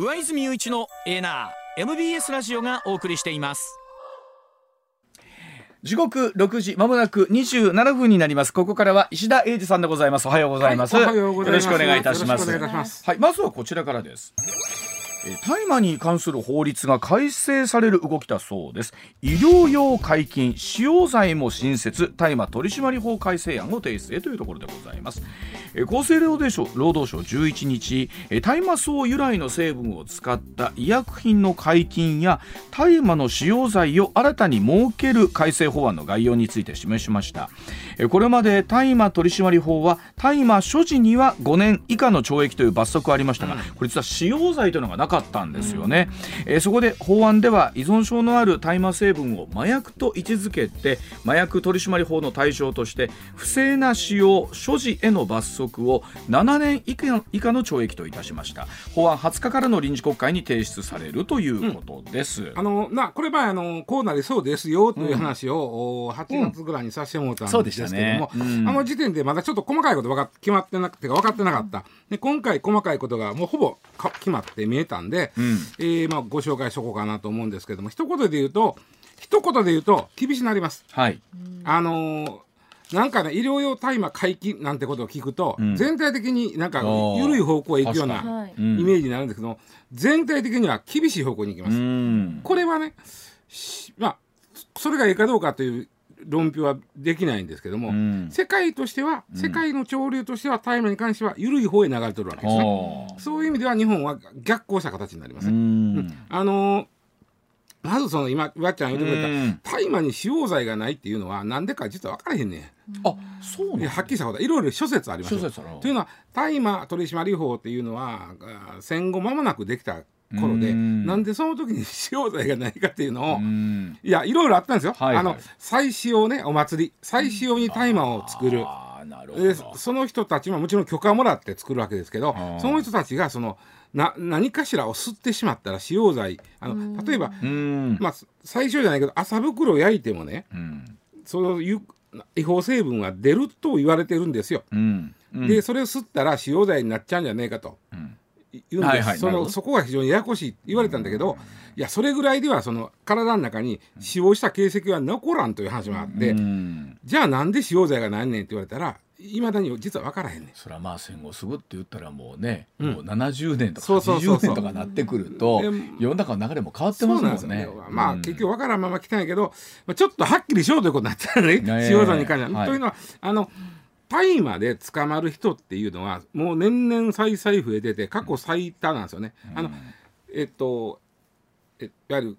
上泉雄一のエナー MBS ラジオがお送りしています。時刻六時まもなく二十七分になります。ここからは石田英二さんでございます。おはようございます、はい、よろしくお願いいたします。はいまずはこちらからです大麻に関する法律が改正される動きだそうです。医療用解禁使用罪も新設大麻取締法改正案を提出へというところでございます。厚生労働省労働省11日大麻草由来の成分を使った医薬品の解禁や大麻の使用罪を新たに設ける改正法案の概要について示しました。これまで大麻取締法は大麻所持には5年以下の懲役という罰則ありましたが、これ実は使用罪というのがなかったんですよね、うん、えそこで法案では依存症のある大麻成分を麻薬と位置づけて麻薬取締法の対象として不正な使用所持への罰則を7年以下以下の懲役といたしました。法案20日からの臨時国会に提出されるということです、うん、あのなこれ前あのこうなりそうですよという話を、うん、8月ぐらいにさせてもらったんですけども、うん。ね、あの時点でまだちょっと細かいことか決まってなくて分かってなかった。で今回細かいことがもうほぼ決まって見えたんで、うん、えー、まあ、ご紹介しとこうかなと思うんですけども一言で言うと一言で言うと厳しくなります。はい、あのーなんかね医療用大麻解禁なんてことを聞くと、うん、全体的になんか緩い方向へ行くようなイメージになるんですけど、全体的には厳しい方向に行きます。これはねまあそれがいいかどうかという論評はできないんですけども、うん、世界としては、世界の潮流としては大麻に関しては緩い方へ流れてるわけですね。そういう意味では日本は逆行した形になります、ね、うん、あのーまずその今わっちゃん言ってくれた大麻に使用罪がないっていうのはなんでか実は分からへんねん。あそうねはっきりしたこと。いろいろ諸説ありますというのは大麻取締法っていうのは戦後間もなくできた頃でなんでその時に使用罪がないかっていうのをいやいろいろあったんですよ、はいはい、あの再使用ねお祭り。再使用に大麻を作る。でその人たちももちろん許可をもらって作るわけですけどその人たちがそのな何かしらを吸ってしまったら使用罪あの例えば、まあ、最初じゃないけど麻袋を焼いてもね、その違法成分は出ると言われてるんですよ。でそれを吸ったら使用罪になっちゃうんじゃねえかと。言うんです、そのそこが非常にややこしいって言われたんだけど、いやそれぐらいではその体の中に使用した形跡は残らんという話もあって、じゃあなんで使用罪がなんねんって言われたらいまだに実は分からへんねん。それはまあ戦後すぐって言ったらもうね、うん、もう70年とか80年とかなってくると世の中の流れも変わってますもんね。まあ、結局分からんまま来たんやけど、まあ、ちょっとはっきりしようということになったらね使用罪に関しては、はい、というのはあの大麻で捕まる人っていうのはもう年々再々増えてて過去最多なんですよね。うん、あのえっとえいわゆる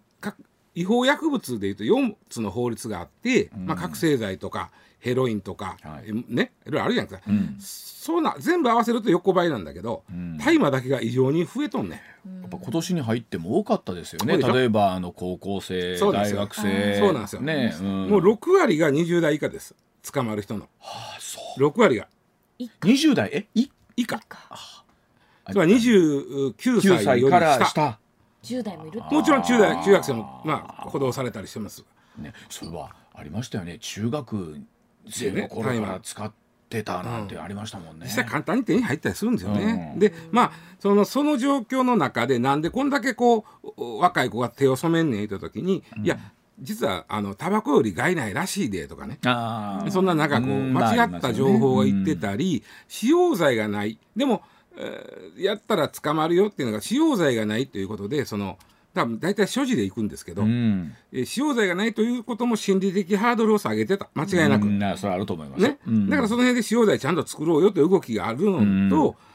違法薬物でいうと4つの法律があって、まあ、覚醒剤とかヘロインとか、はい、ねいろいろあるじゃないですか、うん、そうな全部合わせると横ばいなんだけど、大麻だけが異常に増えとんねやっぱ今年に入っても多かったですよね。例えばあの高校生大学生。そうなんですよ、ねうん、もう6割が20代以下です捕まる人の、はあ、そう。6割が。20代？え？い以下つまり29歳から下。10代もいるもちろん中大中学生もまあ補導されたりしてます、ね、それはありましたよね。中学生の頃から使ってたなんてありましたもんね。実際簡単に手に入ったりするんですよね。うん、でまあそのその状況の中でなんでこんだけこう若い子が手を染めんねん言った時に、うん、いや実はあのタバコより害ないらしいでとかね。そんななんかこう間違った情報が言ってたり、使用罪がない。でも、えー、やったら捕まるよっていうのが使用罪がないということでその多分大体所持で行くんですけど、うん、え使用罪がないということも心理的ハードルを下げてた。間違いなく、うん、それあると思います、ね、うん、だからその辺で使用罪ちゃんと作ろうよという動きがあるのと、一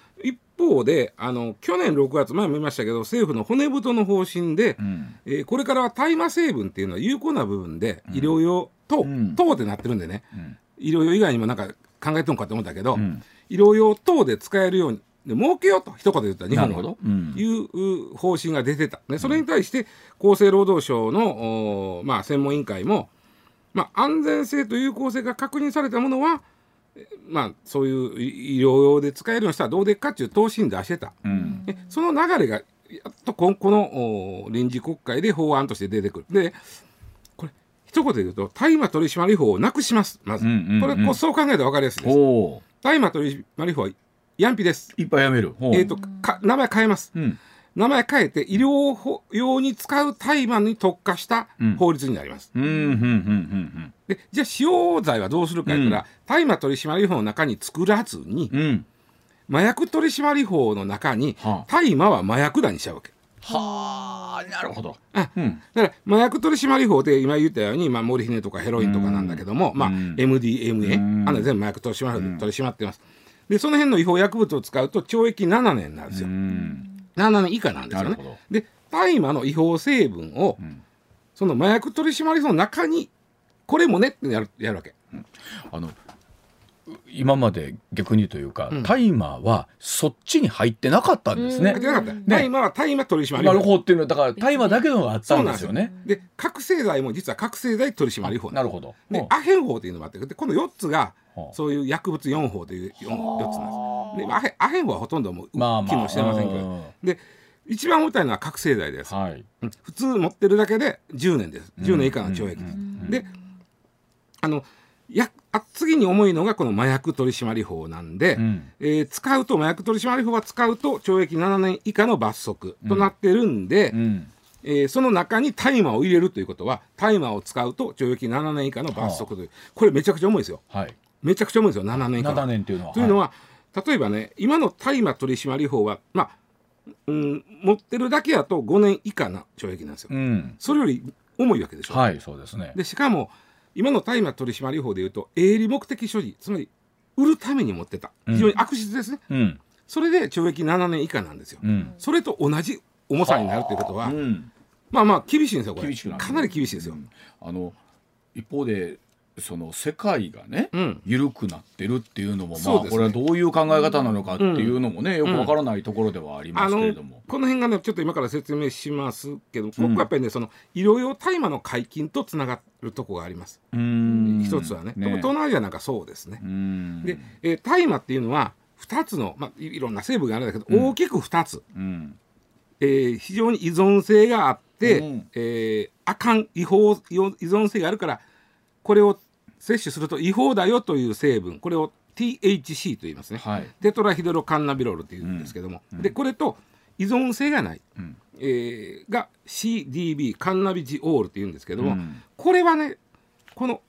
方であの去年6月前も言いましたけど政府の骨太の方針で、うん、えー、これからは大麻成分っていうのは有効な部分で医療用等、等ってなってるんでね、医療用以外にもなんか考えとんかと思ったけど、医療用等で使えるようにで儲けようと一言で言ったら日本の、うん、いう方針が出てた、ね、それに対して厚生労働省の、まあ、専門委員会も、まあ、安全性と有効性が確認されたものは、まあ、そういう医療用で使えるようにしたらどうでっかっていう答申出してた、うん、その流れがやっとここの臨時国会で法案として出てくる。でこれ一言で言うと大麻取締法をなくしますまず、うんうんうん、これそう考えたら分かりやすいです。大麻取締法はヤンピです。いっぱいやめる。えっ、ー、とか名前変えます。うん、名前変えて医療用に使う大麻に特化した法律になります。でじゃあ使用罪はどうするか言ったら、大麻取締法の中に作らずに、うん、麻薬取締法の中に大麻は麻薬だにしちゃうわけ。はあなるほど、あうん、だから麻薬取締法で今言ったように、まあ、モルヒネとかヘロインとかなんだけども、まあ、MDMA あの全部麻薬取締法で取り締まってます。でその辺の違法薬物を使うと懲役7年なんですよ。7年以下なんですよね。で大麻の違法成分を、うん、その麻薬取締法の中にこれもねってやるやるわけ。うん、あの今まで逆にというか、大麻はそっちに入ってなかったんですね。入ってなかった。大麻は大麻取締法。っていうのはだから大麻だけのがあったんですよ。ね。で覚醒剤も実は覚醒剤取締法。なるほど。でアヘン法というのがあってでこの4つがそういう薬物4法という 4, 4つなんです。でアヘアヘンはほとんどもう機能してませんけど、で一番重たいのは覚醒剤です、はい、普通持ってるだけで10年です。10年以下の懲役です。であのやあ次に重いのがこの麻薬取締法なんで、うん、えー、使うと麻薬取締法は使うと懲役7年以下の罰則となってるんで、うん、えー、その中に大麻を入れるということは大麻を使うと懲役7年以下の罰則という、はあ、これめちゃくちゃ重いですよ、はい、めちゃくちゃ重いですよ7年以下7年というのは。というのは、はい、例えばね今の大麻取締法はまあうん、持ってるだけやと5年以下な懲役なんですよ、うん、それより重いわけでしょ。はいそうですね。でしかも今の大麻取締法でいうと営利目的所持つまり売るために持ってた。非常に悪質ですね、うん、それで懲役7年以下なんですよ、うん、それと同じ重さになるということは、まあまあ厳しいんですよこれ。かなり厳しいですよ、あの一方でその世界がね、うん、緩くなってるっていうのも、まあ、これはどういう考え方なのかっていうのもね、よくわからないところではありますけれども、この辺がねちょっと今から説明しますけど、ここはやっぱりねその医療用大麻の解禁とつながるとこがあります。一つはね。ね。東南アジアなんかそうですね。で、えー、大麻っていうのは2つの、まあ、いろんな成分があるんだけど、うん、大きく2つ、うん、えー、非常に依存性があって、うん、えー、あかん違法依存性があるからこれを摂取すると違法だよという成分これを THC と言いますね、はい、テトラヒドロカンナビロールというんですけども、うん、でこれと依存性がない、うん、えー、が CDB カンナビジオールというんですけども、うん、これはねこの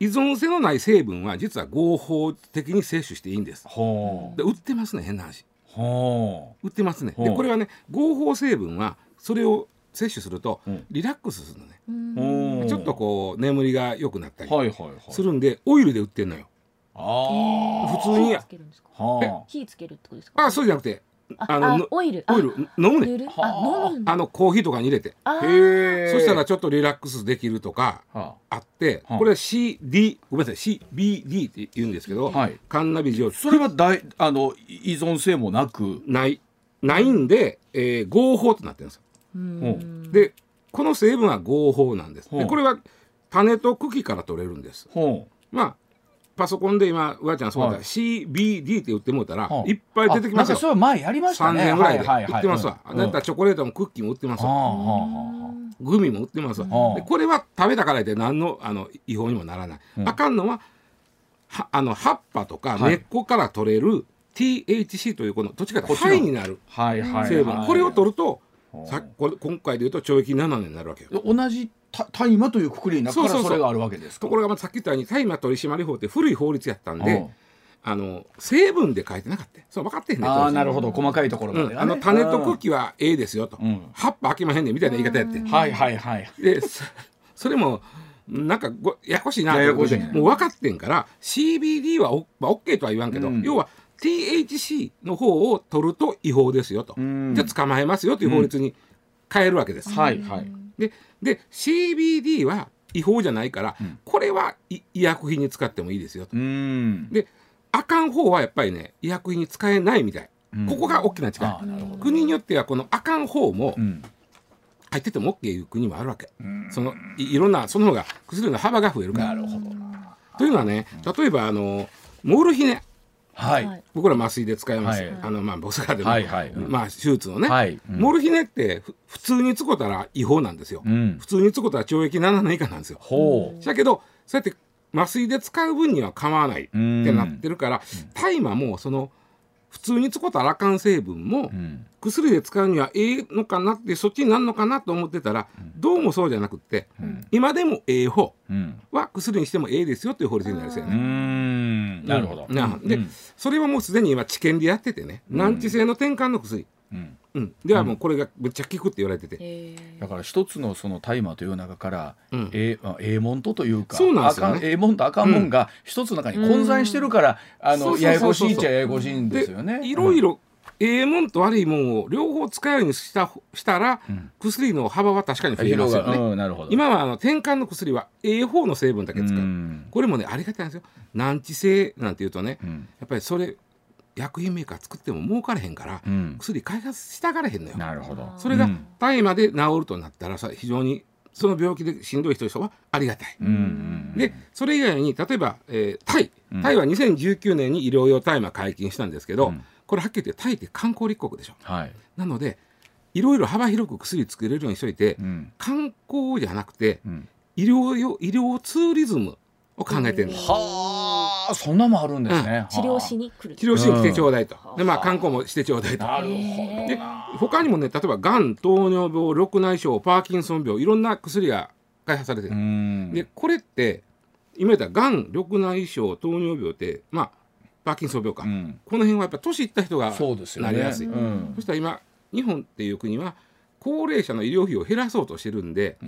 依存性のない成分は実は合法的に摂取していいんです。で売ってますね変な話。売ってますね。でこれはね合法成分はそれを摂取するとリラックスするのね、ちょっとこう眠りが良くなったり。するんで、オイルで売ってんのよ。あ普通に。火つけるってことですか？あそうじゃなくてあのオイル。オイル飲むね。あ。のコーヒーとかに入れて。そしたらちょっとリラックスできるとかあ。ってこれは CD ごめんなさい。CBD って言うんですけど、はい、カンナビジオ。それは大あの依存性もなく？ないないんで、えー、合法となってるんですよでこの成分は合法なんです。でこれは種と茎から取れるんです。まあパソコンで今うわちゃんそうだ、はい、CBD って言ってもうたら、いっぱい出てきますよ。それ前やりましたね。3年ぐらいで売ってますわ。だったらチョコレートもクッキーも売ってますわ。グミも売ってますわ。でこれは食べたからで何のあの違法にもならない。あかんのははあの葉っぱとか根っこから取れる THC というこのどっちかというと肺になる成分。これを取るとさこれ今回でいうと懲役7年になるわけよ。同じ大麻というくくりになったらそれがあるわけですところがさっき言ったように大麻取締法って古い法律やったんで。あの成分で書いてなかったそう分かってへんね。ああなるほど。細かいところまで、ね。うん、あの種と茎はええですよと、うん、葉っぱ開けまへんねみたいな言い方やって、はいはいはい。でそれもなんかごややこしいなと思ってもう分かってんから CBD はオ,、まあ、OK とは言わんけど、うん、要は THC の方を取ると違法ですよと、じゃあ捕まえますよという法律に変えるわけです。はいはい、でで CBD は違法じゃないから、うん、これは医薬品に使ってもいいですよと。であかん方はやっぱりね医薬品に使えないみたい、うん、ここが大きな違い。国によってはこのあかん方も、入ってても OK いう国もあるわけ、そのいろんなその方が薬の幅が増えるから。なるほどというのはね例えばあのモルヒネはい、僕ら麻酔で使います、はい、あのまあボスカでも、はいはい、まあ手術のね、はい。うん、モルヒネって普通に使ったら違法なんですよ、うん、普通に使ったら懲役7年以下なんですよ。だけどそうやって麻酔で使う分には構わないってなってるから大麻もその普通に使ったらあかん成分も、薬で使うにはええのかなってそっちになるのかなと思ってたら、どうもそうじゃなくて、今でもええ方は薬にしてもええですよという法律になるんですよね。なるほど。で、それはもうすでに今治験でやっててね難治性の転換の薬。うん、ではもうこれがめっちゃ効くって言われてて、だから一つのその大麻という中から、うん、えええもんとというかそうなんですよ、ね、ええもんとあかんもんが一つの中に混在してるから、あのややこしいっちゃややこしいんですよね。いろいろええもんと悪いもんを両方使うようにしたしたら、うん、薬の幅は確かに増えますよね。うん、今はあの転換の薬はええ方の成分だけ使う、うん、これもねありがたいんですよ。難治性なんていうとね、やっぱりそれ薬品メーカー作っても儲かれへんから、うん、薬開発したがれへんのよ。なるほど。それが大麻で治るとなったらさ非常にその病気でしんどい人はありがたい。うんうんうん、でそれ以外に例えば、えー、タイ。タイは2019年に医療用大麻解禁したんですけど、うん、これはっきり言ってタイって観光立国でしょ。はい、なのでいろいろ幅広く薬作れるようにしといて、うん、観光じゃなくて、医療用医療ツーリズムを考えてるの。はあ、そんなもあるんですね。治療しに来る。治療しに来てちょうだいと。で、まあ観光もしてちょうだいと。なるほど。で、他にもね、例えばがん、糖尿病、緑内障、パーキンソン病、いろんな薬が開発されてる。で、これって今言ったがん、緑内障、糖尿病ってまあパーキンソン病か、この辺はやっぱ年いった人がなりやすい。そしたら今日本っていう国は高齢者の医療費を減らそうとしてるんで、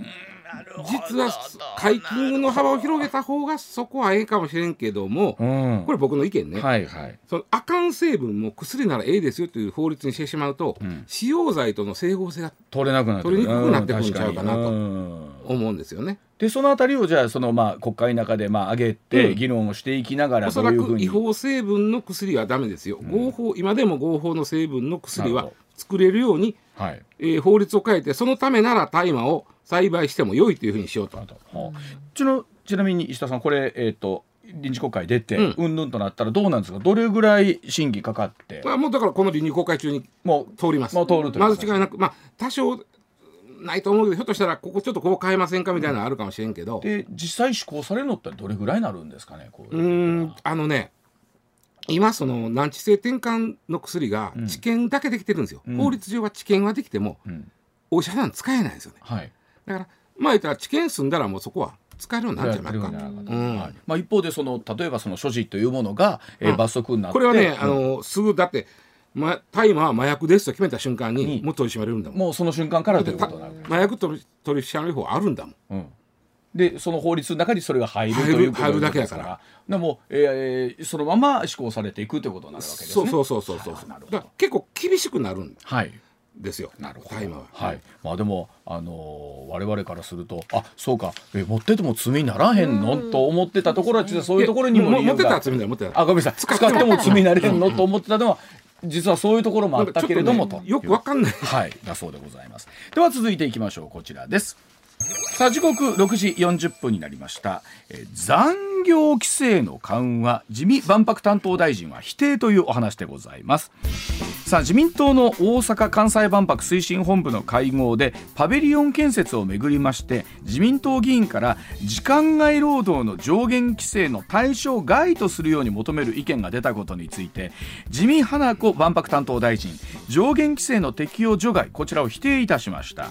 実は解禁の幅を広げた方がそこはええかもしれんけども、うん、これ僕の意見ね、はいはい、そのあかん成分も薬ならええですよという法律にしてしまうと、うん、使用剤との整合性が取れなくな取りにくくなってくるんちゃうかなと思うんですよね。でそのあたりをじゃあそのまあ国会の中でまあ上げて議論をしていきながら、おそらく違法成分の薬はダメですよ、合法今でも合法の成分の薬は作れるようにはい、えー、法律を変えてそのためなら大麻を栽培しても良いというふうにしようと。はあ、ちのちなみに石田さんこれ、えーと、臨時国会出て、うん。ぬんとなったらどうなんですか？どれぐらい審議かかって？あもうだからこの臨時国会中にもう通ります。もう通るとまず違いなくまあ多少ないと思うけどひょっとしたらここちょっとこう変えませんかみたいなのあるかもしれんけど、で実際施行されるのってどれぐらいになるんですかねこううんあのね今その難治性転換の薬が治験だけできてるんですよ、うん、法律上は治験はできても、うん、お医者さん使えないですよね、はい、だからまあ言ったら治験済んだらもうそこは使えるようになるんじゃないか、うん。はい、まあ、一方でその例えばその所持というものが、えー、罰則になってこれはね、あのすぐだってま、大麻は麻薬ですと決めた瞬間にもう取り締まれるんだもん。もうその瞬間からということなる。麻薬取り取り締まり法あるんだもんでその法律の中にそれが入るということ入るだけやから。でも、えー、そのまま施行されていくということになるわけですね。そうそうそうそうそう、はい、結構厳しくなるんですよ、なるほど。は、はい、まあでもあのー、我々からするとあそうか。え持ってても罪にならへんの？と思ってたところは実はそういうところにも持ってたら罪だ持ってたあごめんなさい。使っても罪になれへんのと思ってたのは実はそういうところもあったけれども、ね、よくわかんない。はい。だそうでございます。では続いていきましょう。こちらですさあ時刻6時40分になりました、え残業規制の緩和自民万博担当大臣は否定というお話でございます。さあ自民党の大阪・関西万博推進本部の会合でパビリオン建設をめぐりまして自民党議員から時間外労働の上限規制の対象外とするように求める意見が出たことについて自民花子万博担当大臣上限規制の適用除外こちらを否定いたしました。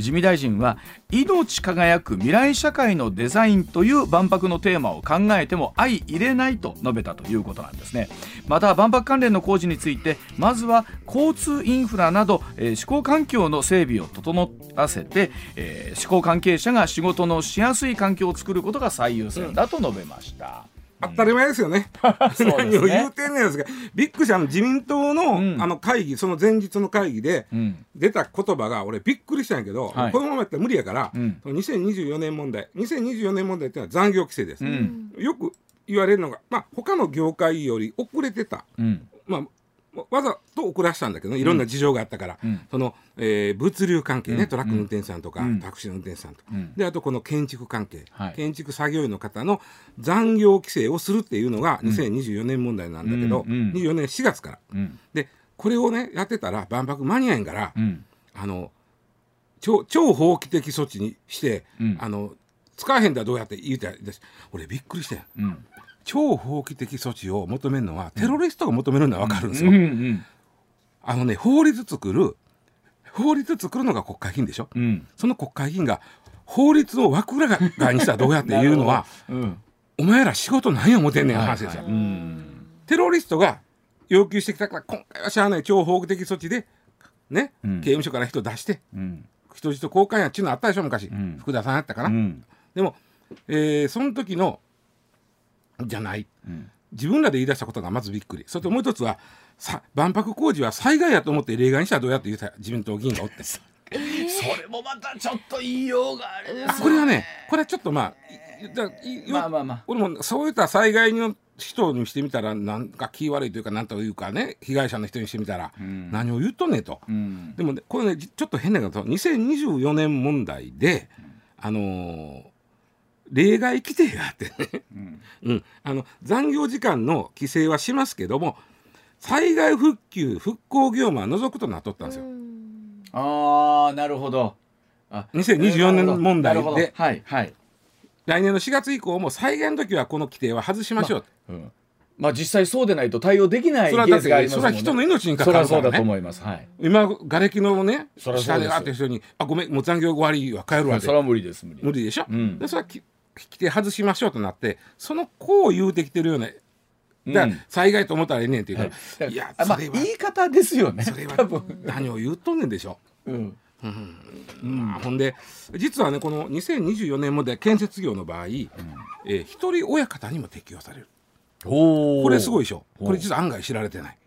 自見大臣は命輝く未来社会のデザインという万博のテーマを考えても相入れないと述べたということなんですね。また万博関連の工事についてまずは交通インフラなど、えー、施工環境の整備を整わせて、えー、施工関係者が仕事のしやすい環境を作ることが最優先だと述べました、当たり前ですよ ね。何を言うてんねんですが、びっくりしたの自民党の、うん、あの会議、その前日の会議で出た言葉が、俺びっくりしたんやけど、はい、このままやったら無理やから、うん、2024年問題、2024年問題っていうのは残業規制です。うん、よく言われるのが、まあ他の業界より遅れてた。まあわざと遅らしたんだけど、いろんな事情があったから、うん、その、えー、物流関係ね、トラックの運転手さんとか、タクシーの運転手さんとか、であとこの建築関係、はい、建築作業員の方の残業規制をするっていうのが2024年問題なんだけど、うん、24年4月から、でこれをねやってたら万博間に合えんから、あの超超法規的措置にして、あの使わへんだどうやって言うて俺びっくりしたよ、超法規的措置を求めるのはテロリストが求めるのは分かるんですよ。うんうん。あのね法律作る法律作るのが国会議員でしょ、うん。その国会議員が法律を枠裏側にしたらどうやって言うのは うん。お前ら仕事何や思ってんねんの話ですよ、はいうん。テロリストが要求してきたから今回はしゃあない超法規的措置でね、うん。刑務所から人出してうん。人質交換やっちゅうのあったでしょ昔、ん。福田さんやったかな、うん。でも、えーその時のじゃない。うん。自分らで言い出したことがまずびっくり。それともう一つはさ万博工事は災害やと思って例外にしたらどうやって言うた自民党議員がおって。それもまたちょっと言いようがあれですこれはねこれはちょっとまあいだいまあまあまあ。俺もそういった災害の人にしてみたらなんか気悪いというかなんというかね被害者の人にしてみたら、ん。何を言っとんねんと。うん。でもねこれねじちょっと変なこと。2024年問題で、あのー例外規定があって。ね、うん。あの残業時間の規制はしますけども災害復旧復興業務は除くとなっとったんですよ。ああなるほど。あ2024年問題で。はいはい。来年の4月以降も災害の時はこの規定は外しましょう、うん。まあ実際そうでないと対応できないケースがありますもんね。てそれは人の命に関それわるからね。はそうだと思います。はい。今瓦礫のね下であってる人に「あごめんもう残業終わりは帰るわ」それは無理です無理。無理でしょ、うん。でそれはき規定外しましょうとなってその子を言うてきてるようなだ災害と思ったらええねんって言うから、はい。い、やあまあそれは、言い方ですよねそれは何を言うとんねんでしょ、うん。まあほんで実はねこの2024年問題建設業の場合、えー一人親方にも適用される。おこれすごいいでしょ。これ実は案外知られてない。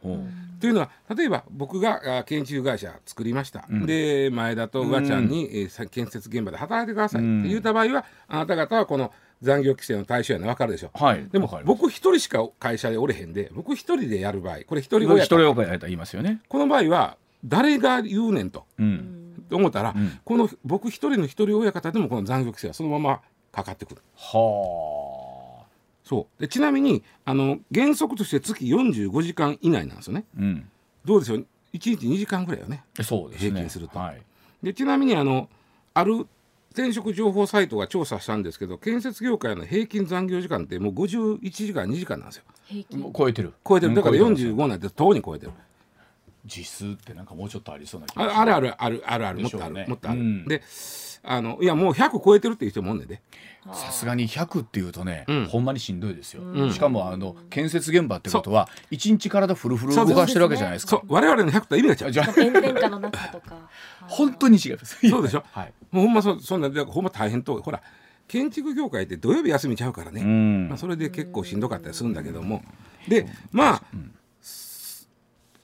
というのは例えば僕があ建築会社作りました、で前田とうわちゃんに、えーさ建設現場で働いてくださいって言った場合は、あなた方はこの残業規制の対象やの分かるでしょ、はい。でも僕一人しか会社でおれへんで僕一人でやる場合これ一人親方一人親方言いますよね。この場合は誰が言うねんとうん。思ったら、ん。この僕一人の一人親方でもこの残業規制はそのままかかってくる。はあそう。でちなみにあの原則として月45時間以内なんですよね。うん。どうでしょう？1日2時間ぐらいよね。そうですね。平均すると。はい。でちなみにあのある転職情報サイトが調査したんですけど建設業界の平均残業時間ってもう51時間2時間なんですよ。平均。もう超えてる。超えてる。だからうん超えてます45なんてとうに超えてる。時数ってなんかもうちょっとありそうな気がああるあるあるあるある。もっとある、もっとある、うん。であのいやもう100超えてるっていう人もおんねんで。さすがに100っていうとね、うん。ほんまにしんどいですよ、ん。しかもあの建設現場ってことは一日体フルフル動かしてるわけじゃないですか。そう。我々の100とは意味が違う。じゃ天下の中とか。本当に違います。そうでしょ？はい、もうほんまそそんなでほんま大変とほら建築業界って土曜日休みちゃうからね、うん。まあ、それで結構しんどかったりするんだけども。でまあ、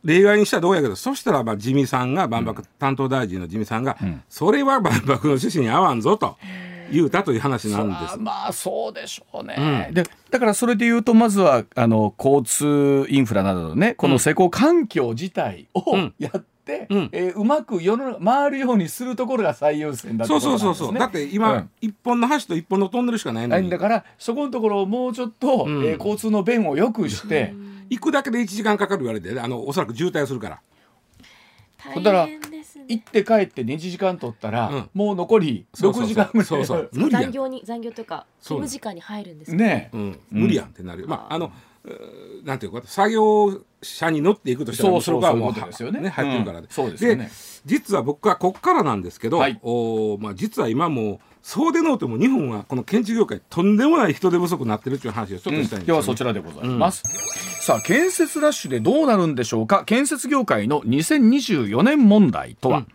例外にしたらどうやけどそしたらまあ自見さんが万博担当大臣の自見さんが、それは万博の趣旨に合わんぞと言うたという話なんです。まあそうでしょうね、でだからそれで言うとまずはあの交通インフラなどのねこの施工環境自体をうん。やって、うん。えーうまく世の中回るようにするところが最優先だってそうそうそうそう、だって今、うん。一本の橋と一本のトンネルしかないのに。だからそこのところをもうちょっと、うん。えー交通の便を良くして、行くだけで1時間かかる言われてあのおそらく渋滞するから。大だから変ですね。行って帰って2時間取ったら、うん。もう残り6そうそうそう。時間ぐらい。そうそう。無理やん。残業に残業というか勤務時間に入るんですか？ねうん、無理やんってなるよ、まああのなんていうか作業車に乗っていくとしたらそこはもそうね。入ってるからね、うん。そうですよね。実は僕はこっからなんですけど、はい。おーまあ、実は今もうそうでのうても日本はこの建築業界とんでもない人手不足になってるっていう話をちょっとしたいんですよ、ね。今日はそちらでございます、さあ建設ラッシュでどうなるんでしょうか？建設業界の2024年問題とは、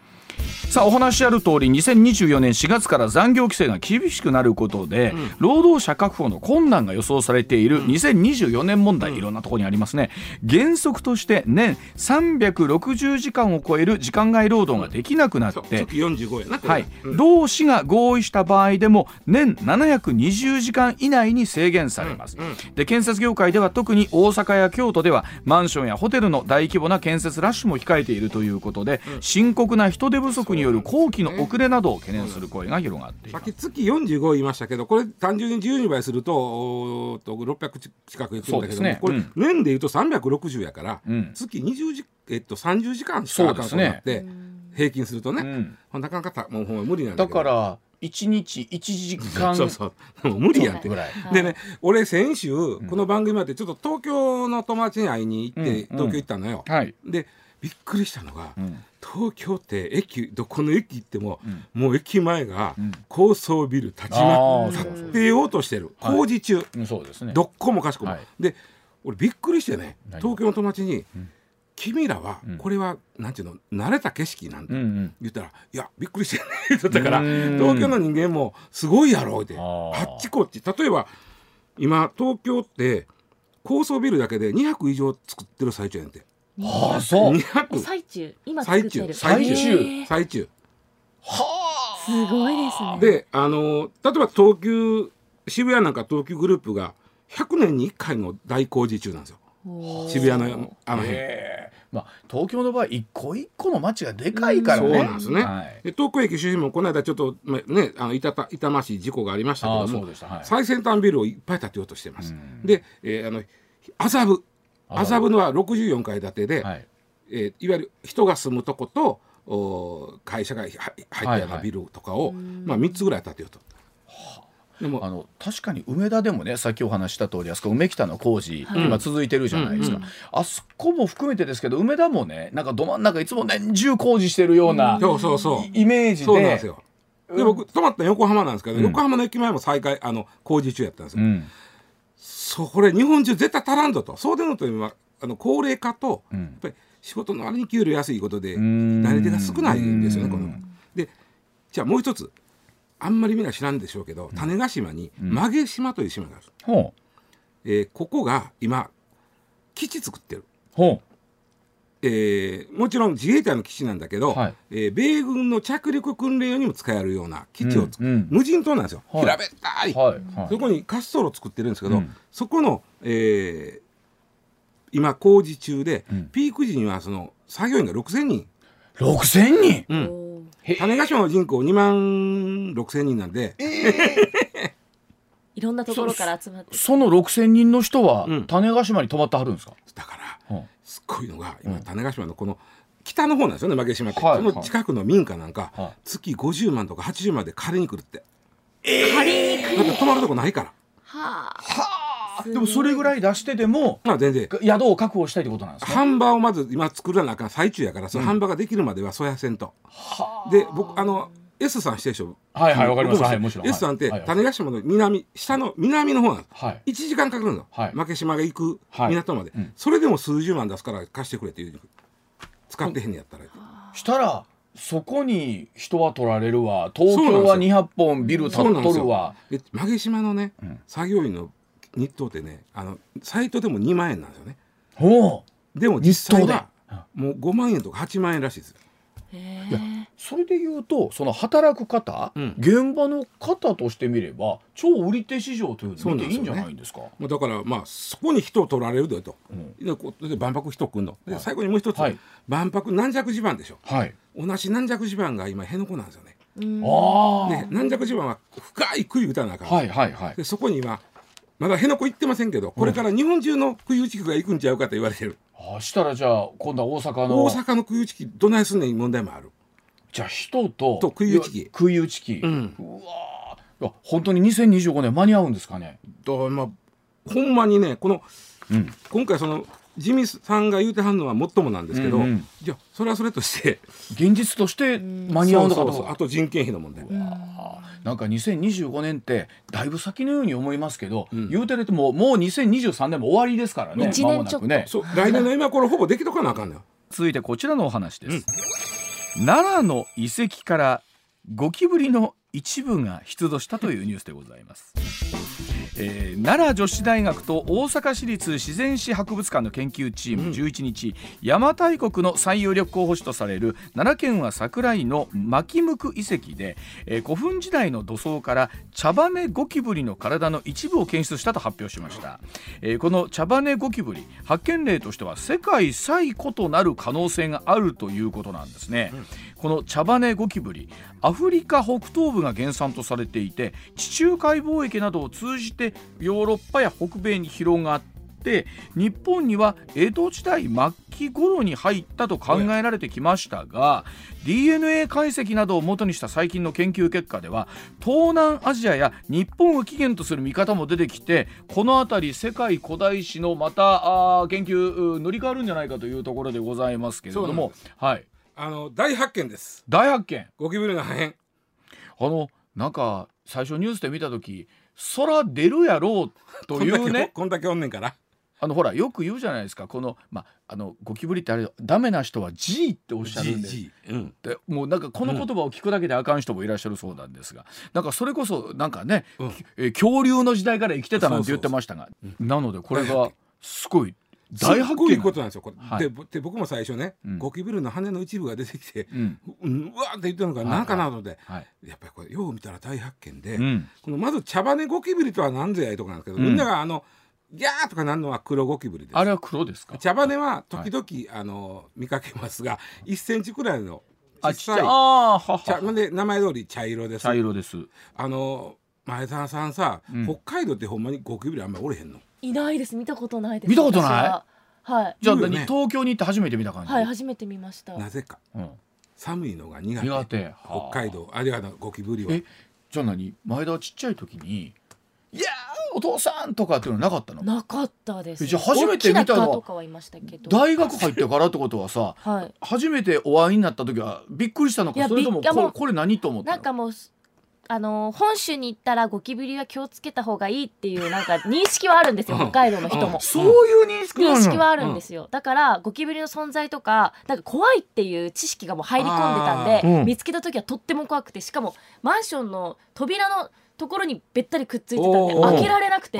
さあお話ある通り2024年4月から残業規制が厳しくなることで、労働者確保の困難が予想されている2024年問題、いろんなところにありますね。原則として年360時間を超える時間外労働ができなくなって、そう月45やなこれ。はい、うん。労使が合意した場合でも年720時間以内に制限されます、で建設業界では特に大阪や京都ではマンションやホテルの大規模な建設ラッシュも控えているということで、深刻な人手不足による工期の遅れなどを懸念する声が広がっています。さっき月45言いましたけどこれ単純に12倍するとと600近くいくんだけどねこれうん。年でいうと360やから、うん。月20時、えっと、30時間しかあかんことになって、平均するとね、うん。なかなかたもうほんま無理なんだけど。だから1日1時間そうそう。もう無理やんって。ぐらいでね俺先週この番組までちょっと東京の友達に会いに行ってうん。東京行ったのよ、はい。でびっくりしたのが、ん。東京って駅どこの駅行っても、ん。もう駅前がん。高層ビル立ちあまってようとしてる、はい工事中、うんそうですね。どっこもかしこも、はい。で俺びっくりしてね何東京の友達に「君らはん。これはなんていうの慣れた景色なんだ」うんうん。言ったら「いやびっくりしてね」言ってたからうん。東京の人間もすごいやろうってあっちこっち。例えば今東京って高層ビルだけで200以上作ってる最中やんてああそう。え200最中。今作ってる。最中。へー。最中。すごいですね。であの例えば東急渋谷なんか東急グループが100年に1回の大工事中なんですよ。渋谷のあの辺。へえまあ東京の場合一個一個の街がでかいからね、そうなんですね、はい。で東京駅周辺もこの間ちょっとまねあの痛た痛ましい事故がありましたけあども。あそうでした。はい。最先端ビルをいっぱい建てようとしてます、うん。で、えーあの麻布麻布のは64階建てで、はい。えーいわゆる人が住むとことお会社がは入ったようなビルとかを、まあ、3つぐらい建てようと。でもあの確かに梅田でもねさっきお話しした通りあそこ梅北の工事、今続いてるじゃないですか、あそこも含めてですけど梅田もねなんかど真ん中いつも年中工事してるような、そうそうそう。イメージで。そうなんですよ。で僕泊まったの横浜なんですけど、うん。横浜の駅前も再開あの工事中やったんですよ。うんそこれ日本中絶対足らんぞと。そうでのと今あの高齢化と、うん。やっぱり仕事の割に給料安いことでん。なり手が少ないんですよねうん。この。でじゃあもう一つあんまりみんな知らんでしょうけど、種子島に曲げ島という島がある、ほう。えーここが今基地作ってる。ほえーもちろん自衛隊の基地なんだけど、はい。えー米軍の着陸訓練用にも使えるような基地を作る、うん。うん無人島なんですよ、はい。平べったい、うはいはい。そこに滑走路作ってるんですけど、うん。そこの、えー今工事中で、うん。ピーク時にはその作業員が6000人、6000人？うん。種子島の人口2万6000人なんで、いろんなところから集まってその6000人の人はうん。種子島に泊まってはるんですか、だからうん。すっごいのが今うん。種子島のこの北の方なんですよね負け島っその近くの民家なんか、はい。月50万とか80万で借りに来るって。借りに来るだって泊まるとこないから。はあ。はあ。でもそれぐらい出してでもまあ全然。宿を確保したいってことなんですね販売をまず今作らなあかん最中やからその販売ができるまではそやせんと、で僕あの S さんしてしょはいはいわかります。僕はいもちろん。S さんって種子島の南下の南の方なんです。はい。1時間かかるの、はい。負け島が行くはい。港まで、うん。それでも数十万出すから貸してくれっていう使ってへんねやったら、したらそこに人は取られるわ。東京は200本ビル建っとるわ。で曲げ島のね、うん。作業員の日当ってねあのサイトでも2万円なんですよね。ほう。でも実際は日もう5万円とか8万円らしいですよ。へいやえそれで言うとその働く方、うん。現場の方としてみれば超売り手市場というのを見ていいんじゃないんですか？もうだからまあそこに人を取られるでと、うん。でこうで万博人来んの、ではい。最後にもう一つ、はい。万博軟弱地盤でしょ。はい。同じ軟弱地盤が今辺野古なんですよね。うん。ああ、で軟弱地盤は深い杭打たなあかん、はいはいはい。でそこに今まだ辺野古行ってませんけどこれから日本中の杭打ち区が行くんちゃうかと言われてる、あしたらじゃあ今度は大阪の大阪の杭打ち機どないすんねん問題もあるじゃあ人とと杭打ち機。杭打ち機、うん。うわ本当に2025年間に合うんですかね？だからまあほんまにねこのうん。今回そのジミーさんが言うてはんのはもっともなんですけど、うんうんじゃあそれはそれとして現実として間に合うのかどうか。そうそうそうあと人件費の問題、なんか2025年ってだいぶ先のように思いますけど、うん。言うてるともうもう2023年も終わりですからね。一年間もなくね。来年の今頃ほぼできとかなあかんのよ。続いてこちらのお話です、奈良の遺跡からゴキブリの一部が出土したというニュースでございます、えー奈良女子大学と大阪市立自然史博物館の研究チーム11日、邪馬台国の最有力候補地とされる奈良県は桜井の牧向遺跡で、えー古墳時代の土層から茶羽ゴキブリの体の一部を検出したと発表しました、えーこの茶羽ゴキブリ発見例としては世界最古となる可能性があるということなんですね、この茶羽ゴキブリアフリカ北東部が原産とされていて地中海貿易などを通じてヨーロッパや北米に広がっって日本には江戸時代末期頃に入ったと考えられてきましたが DNA 解析などを元にした最近の研究結果では東南アジアや日本を起源とする見方も出てきてこの辺り世界古代史のまたあ研究乗り換わるんじゃないかというところでございますけれども。はい。あの大発見です。大発見。ゴキブリの破片。あのなんか最初ニュースで見た時空出るやろうというね。こんだけおんねんから。あのほらよく言うじゃないですか。このまああのゴキブリってあれダメな人は G っておっしゃるんで。うん、でもうなんかこの言葉を聞くだけであかん人もいらっしゃるそうなんですが、うん、なんかそれこそなんかね、うん、え恐竜の時代から生きてたなんて言ってましたが。なのでこれがすごい大発見すごいことなんですよ。これ、はい、でで僕も最初ね、うん、ゴキブリの羽の一部が出てきて、うん、ううわーって言ってるのが何かなので、はいはい、やっぱりこれよう見たら大発見で、うん、このまず茶羽ゴキブリとは何ぞやいとかなんですけど、みんながあのギャーとかなるのは黒ゴキブリです。あれは黒ですか？茶羽は時々、あの見かけますが1センチくらいの小さいああははで名前通り茶色です。茶色です。あの前澤さんさ、北海道ってほんまにゴキブリあんまりおれへんの？いないです。見たことないです。見たことない？は。い。じゃあ何、ね、東京に行って初めて見た感じ？はい初めて見ました。なぜか、うん、寒いのが苦手。苦手。北海道あるいはゴキブリは。えじゃあ何？前田はちっちゃい時に「いやお父さん」とかっていうのなかったの？なかったです。じゃあ初めて見たのは大学入ってからってことはさ、はい、初めてお会いになった時はびっくりしたのか？それともこれこれ何と思ったなんかもうあの本州に行ったらゴキブリは気をつけた方がいいっていうなんか認識はあるんですよ 北海道の人も。そういう認識認識はあるんですよ、だからゴキブリの存在とかなんか怖いっていう知識がもう入り込んでたんで、うん、見つけた時はとっても怖くてしかもマンションの扉のところにべったりくっついてたんで開けられなくて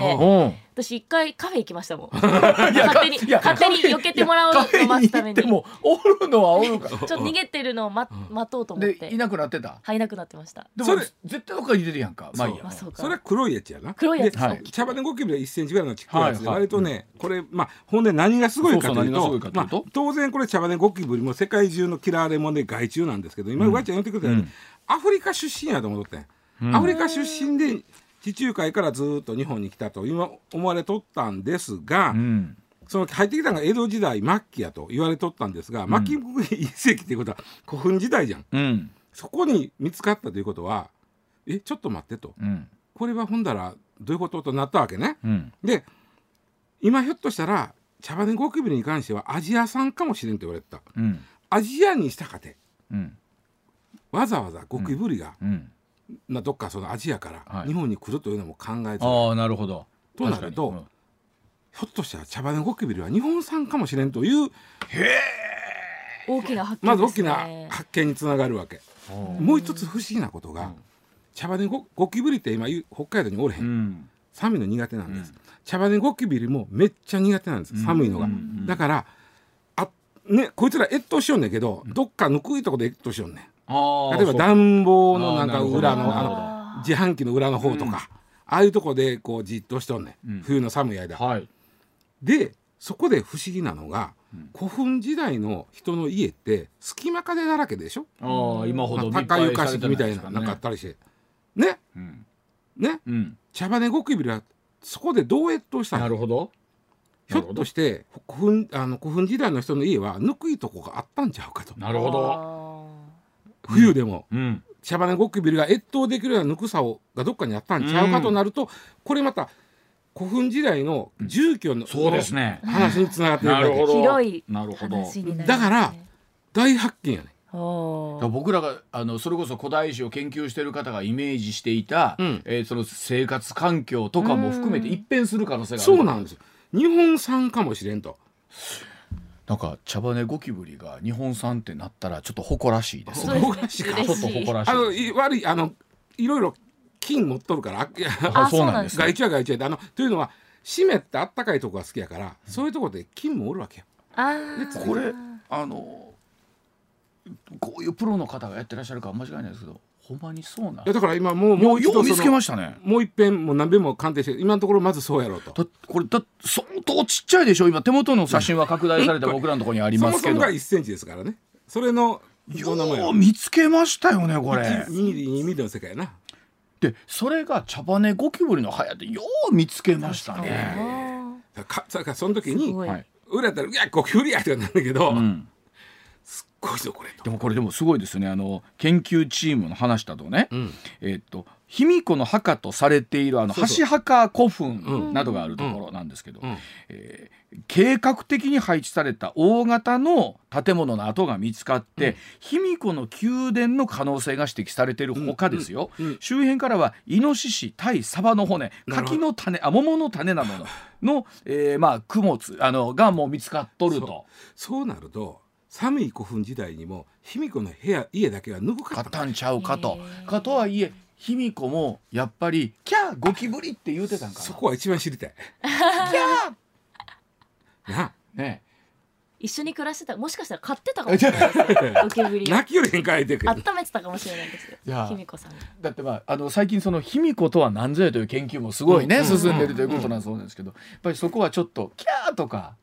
私一回カフェ行きましたもん。勝手に勝手に避けてもらうの待つために。もおるのはおるか。ちょっと逃げてるのを待待とうと思って。いなくなってた？はいいなくなってました。でも絶対どっかに出てるやんかまあいいやそれは黒いやつやな。黒いやつ茶葉でゴキブリは1センチぐらいのちっこいやつで割とねこれまあほんで何がすごいかというと。当然これ茶葉でゴキブリも世界中の嫌われ者で害虫なんですけど今上ちゃん言ってくれたようにアフリカ出身やと思ってアフリカ出身で地中海からずっと日本に来たと今思われとったんですが、うん、その入ってきたのが江戸時代末期やと言われとったんですが、うん、末期遺跡っていうことは古墳時代じゃん、うん、そこに見つかったということはえちょっと待ってと、これはほんだらどういうこととなったわけね。で今ひょっとしたら茶羽ゴキブリに関してはアジア産かもしれんと言われてた、アジアにしたかて、わざわざゴキブリが、などっかそのアジアから日本に来るというのも考えて、ああなるほど。となると、うん、ひょっとしたら茶羽ゴキブリは日本産かもしれんというへえ大きな発見、ね、まず大きな発見につながるわけ。もう一つ不思議なことが、うん、茶羽ゴゴキブリって今北海道におれへん、うん、寒いの苦手なんです、茶羽ゴキブリもめっちゃ苦手なんです寒いのが、だからあねこいつら越冬しよんねんけどどっかぬくいとこで越冬しよんねん例えば暖房のなんか裏のあの自販機の裏の方とか、ああいうとこでこうじっとしとんね、ん、冬の寒い間。はい、でそこで不思議なのが、古墳時代の人の家って隙間風だらけでしょ？あ今ほど、まあ、高床式みたいななんかあったりして。ね、うん、ね、うん、茶羽ゴキブリはそこでどう越冬したなるほど。ひょっとして古墳あの古墳時代の人の家はぬくいとこがあったんちゃうかと。なるほど冬でも、うん、シャバネゴキブリが越冬できるようなぬくさをがどっかにあったんちゃうかとなると、これまた古墳時代の住居の,、そうですね。話につながっているわけ。広いなるほど。だから大発見やね。僕らがあのそれこそ古代史を研究している方がイメージしていた、うん、えー、その生活環境とかも含めて一変する可能性がある。そうなんです日本産かもしれんとなんか茶羽ゴキブリが日本産ってなったらちょっと誇らしいですね。誇らしいちょっと誇らしい。あの悪いあのいろいろ菌持っとるからあそうなんです害虫は害虫あのというのは湿ってあったかいとこが好きやから、そういうところで菌もおるわけよ。あこれあのこういうプロの方がやってらっしゃるか間違いないですけどほんまにそうなん？いやだから今もうもうよう見つけましたね。もう一遍もう何遍も鑑定して今のところまずそうやろうと。だこれだ相当ちっちゃいでしょ？今手元の写真は拡大されて僕らのところにありますけど。そもそもが1センチですからね。それのよう見つけましたよねこれ。2ミリ2ミリの世界やな。でそれが茶羽ゴキブリの葉やでよう見つけましたね。かかその時に裏やったら「いやゴキブリや!」ってなんだけど、うん、ごいぞこれでもこれでもすごいですね。あの研究チームの話だとね、うん、えー、っと卑弥呼の墓とされているあの橋墓古墳などがあるところなんですけど、えー、計画的に配置された大型の建物の跡が見つかって、卑弥呼の宮殿の可能性が指摘されているほかですよ、周辺からはイノシシタイサバの骨柿の種あ桃の種などのの、えー、まあ供物あのがもう見つかっとると。そうなると寒い古墳時代にも卑弥呼の部屋家だけはぬくかった。んちゃうかと。かとはいえ卑弥呼もやっぱり「キャーゴキブリ」って言うてたんか そこは一番知りたい。キャー！なね一緒に暮らしてたもしかしたら飼ってたかも。しれないゴキブリ泣きよりへんかいて温めてたかもしれないですよ卑弥呼さんだってまああの最近その卑弥呼とは何ぞやという研究もすごいね、うん、進んでるということなんそうですけど、やっぱりそこはちょっと「キャー」とか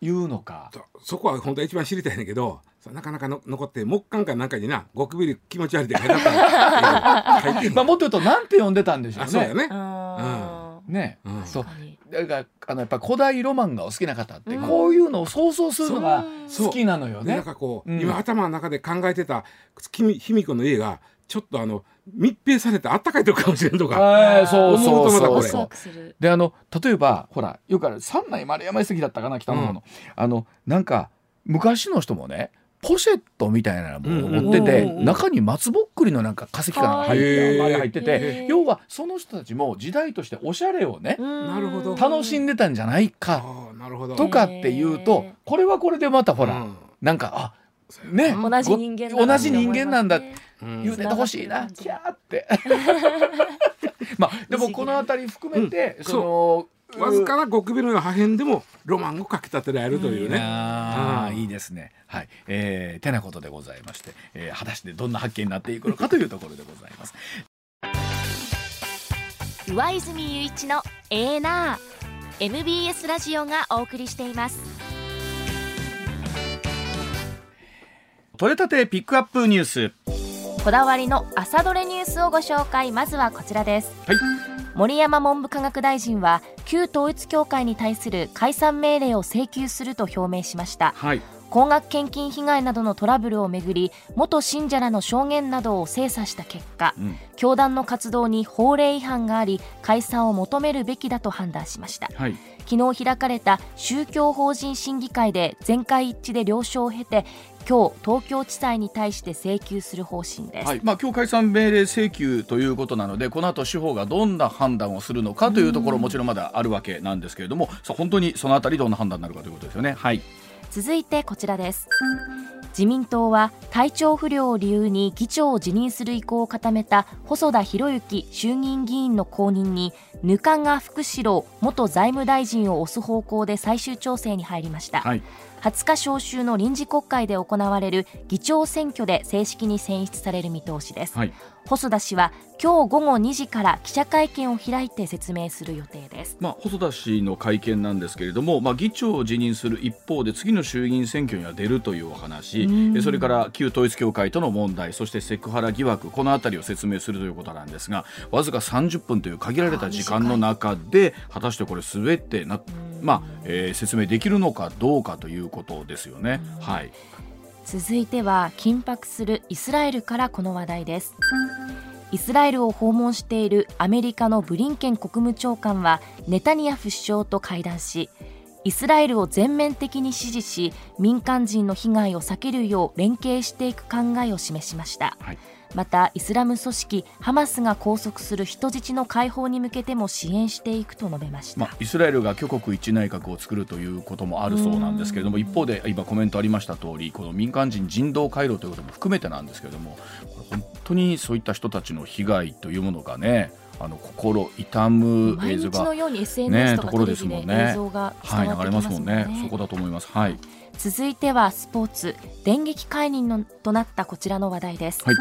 言うのか？そこは本当は一番知りたいんだけどなかなかの残って木簡かなんかになゴキブリ気持ち悪いって書いてあった まあもっと言うとなんて呼んでたんでしょうね。そうやね。うん、ね、うん、そう。だからあのやっぱ古代ロマンがお好きな方ってこういうのを想像するのが好きなのよね。なんかこう、うん、今頭の中で考えてた卑弥呼の家がちょっとあの密閉されてあったかいとこかもしれんとか、えー、そうそうそうそう。であの例えばほらよくある三内丸山遺跡だったかな北の方の、あのなんか昔の人もねポシェットみたいなものを持ってて、中に松ぼっくりのなんか化石かなんか入って入ってて要はその人たちも時代としておしゃれをねなるほど。楽しんでたんじゃないかとかっていうとこれはこれでまたほら、なんかあね。同じ人間同じ人間なんだ。言うててほしいな。キャーって。まあでもこの辺り含めて、そのわずかなゴキブリの破片でもロマンをかきたてられるというね。あ。あ、いいですね。はい、えー、てなことでございまして、えー、果たしてどんな発見になっていくのかというところでございます。上泉雄一のエーナー。MBS ラジオがお送りしています。取れたてピックアップニュース。こだわりの朝どれニュースをご紹介。まずはこちらです。はい。森山文部科学大臣は旧統一教会に対する解散命令を請求すると表明しました、はい、高額献金被害などのトラブルをめぐり元信者らの証言などを精査した結果、うん、教団の活動に法令違反があり解散を求めるべきだと判断しました、はい、昨日開かれた宗教法人審議会で全会一致で了承を経て今日東京地裁に対して請求する方針です、はい。まあ、今日解散命令請求ということなのでこの後司法がどんな判断をするのかというところもちろんまだあるわけなんですけれども本当にそのあたりどんな判断になるかということですよね。はい。続いてこちらです。自民党は体調不良を理由に議長を辞任する意向を固めた細田博之衆議院議員の後任に額賀福志郎元財務大臣を推す方向で最終調整に入りました、はい20日召集の臨時国会で行われる議長選挙で正式に選出される見通しです、はい、細田氏は今日午後2時から記者会見を開いて説明する予定です、まあ、細田氏の会見なんですけれども、まあ、議長を辞任する一方で次の衆議院選挙には出るというお話。それから旧統一教会との問題そしてセクハラ疑惑この辺りを説明するということなんですがわずか30分という限られた時間の中で果たしてこれすべてな、まあえー、説明できるのかどうかということですよね。はい続いては緊迫するイスラエルからこの話題です。イスラエルを訪問しているアメリカのブリンケン国務長官はネタニヤフ首相と会談しイスラエルを全面的に支持し民間人の被害を避けるよう連携していく考えを示しました、はい。またイスラム組織ハマスが拘束する人質の解放に向けても支援していくと述べました、まあ、イスラエルが挙国一内閣を作るということもあるそうなんですけれども一方で今コメントありました通りこの民間人人道回廊ということも含めてなんですけれども本当にそういった人たちの被害というものがねあの心痛む映像がのように SNS とかテレビで映像がはい流れますもんね。そこだと思います。はい。続いてはスポーツ。電撃解任のとなったこちらの話題です、はい、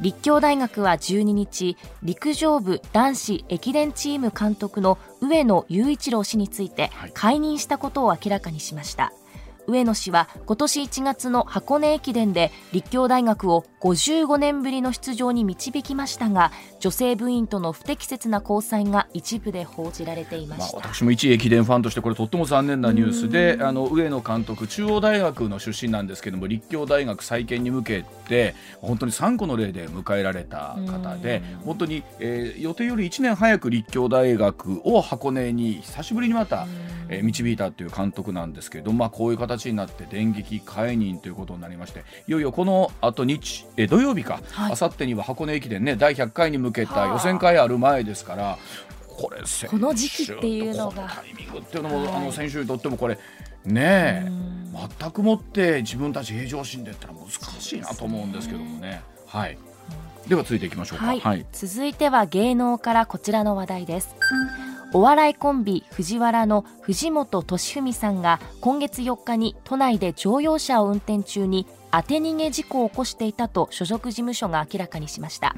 立教大学は12日陸上部男子駅伝チーム監督の上野雄一郎氏について解任したことを明らかにしました、上野氏は今年1月の箱根駅伝で立教大学を55年ぶりの出場に導きましたが女性部員との不適切な交際が一部で報じられていました、まあ、私も一駅伝ファンとしてこれとっても残念なニュースであの上野監督中央大学の出身なんですけども立教大学再建に向けて本当に3個の例で迎えられた方で本当に、えー、予定より1年早く立教大学を箱根に久しぶりにまた、えー、導いたという監督なんですけれども、まあ、こういう形になって電撃解任ということになりましていよいよこのあと日え土曜日か、あさってには箱根駅伝ね第100回に向けた予選会ある前ですからこれこの時期っていうのが。タイミングっていうのも、はい、あの選手にとってもこれねえ全くもって自分たち平常心でったら難しいなと思うんですけどもね。はい。では続いていきましょうか、はい、はい、続いては芸能からこちらの話題ですお笑いコンビ藤原の藤本敏文さんが今月4日に都内で乗用車を運転中に当て逃げ事故を起こしていたと所属事務所が明らかにしました。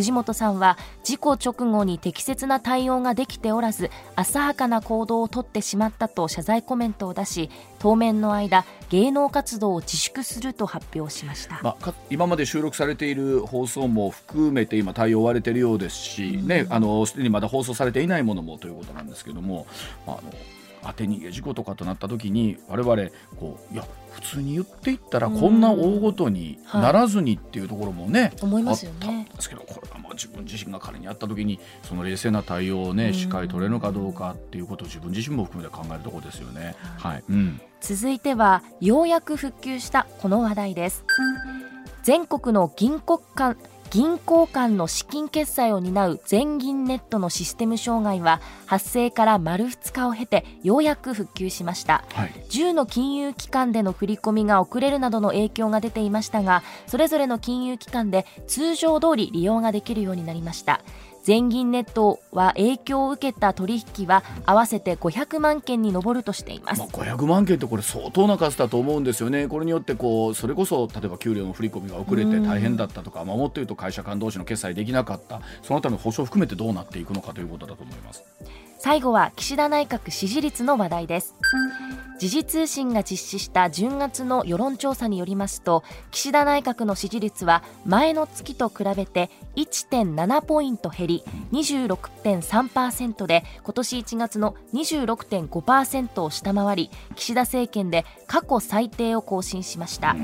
藤本さんは事故直後に適切な対応ができておらず浅はかな行動をとってしまったと謝罪コメントを出し当面の間芸能活動を自粛すると発表しました、まあ、今まで収録されている放送も含めて今対応を追われているようですし、ね、あのすでにまだ放送されていないものもということなんですけども、まあ、あの当て逃げ事故とかとなった時に我々こういや普通に言っていったらこんな大ごとにならずにっていうところもね、思いますよね。ですけどこれがまあ自分自身が彼にあった時にその冷静な対応をねしっかり取れるのかどうかっていうことを自分自身も含めて考えるところですよね。はい、うん、続いてはようやく復旧したこの話題です。全国の銀行間銀行間の資金決済を担う全銀ネットのシステム障害は発生から丸2日を経てようやく復旧しました、はい、10の金融機関での振り込みが遅れるなどの影響が出ていましたがそれぞれの金融機関で通常通り利用ができるようになりました全銀ネットは影響を受けた取引は合わせて500万件に上るとしています、まあ、500万件ってこれ相当な数だと思うんですよね、これによってこうそれこそ例えば給料の振り込みが遅れて大変だったとか、まあ、もっと言うと会社間同士の決済できなかった、そのあたりの保証を含めてどうなっていくのかということだと思います。最後は岸田内閣支持率の話題です。時事通信が実施した10月の世論調査によりますと岸田内閣の支持率は前の月と比べて1.7ポイント減り26.3%で今年1月の26.5%を下回り岸田政権で過去最低を更新しました。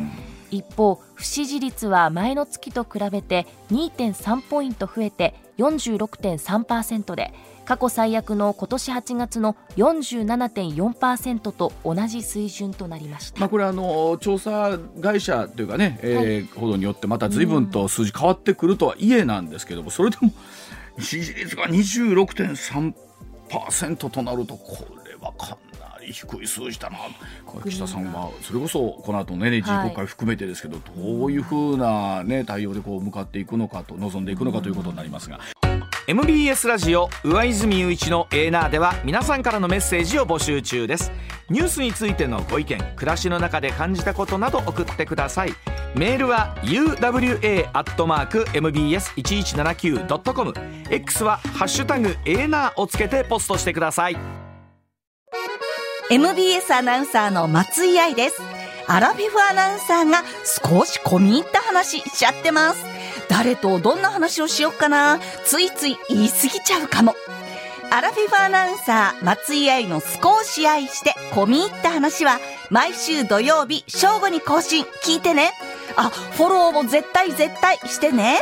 一方不支持率は前の月と比べて2.3ポイント増えて46.3%で過去最悪の今年8月の47.4%と同じ水準となりました、まあ、これあの調査会社というかね、えー、ほどによってまた随分と数字変わってくるとはいえなんですけどもそれでも 支持率が26.3%となるとこれはか低い数字だな。岸田さんはそれこそこの後ね自国会含めてですけど、どういうふうな、ね、対応でこう向かっていくのかと望んでいくのかということになりますが。MBS ラジオ上泉雄一のエーナーでは皆さんからのメッセージを募集中です。ニュースについてのご意見暮らしの中で感じたことなど送ってください。メールは uwa.mbs1179.com X はハッシュタグエーナーをつけてポストしてください MBS アナウンサーの松井愛です。アラフィフアナウンサーが少し込み入った話しちゃってます。誰とどんな話をしよっかな。ついつい言い過ぎちゃうかも。アラフィフアナウンサー松井愛の少し愛して込み入った話は毎週土曜日正午に更新。聞いてね。あフォローも絶対絶対してね。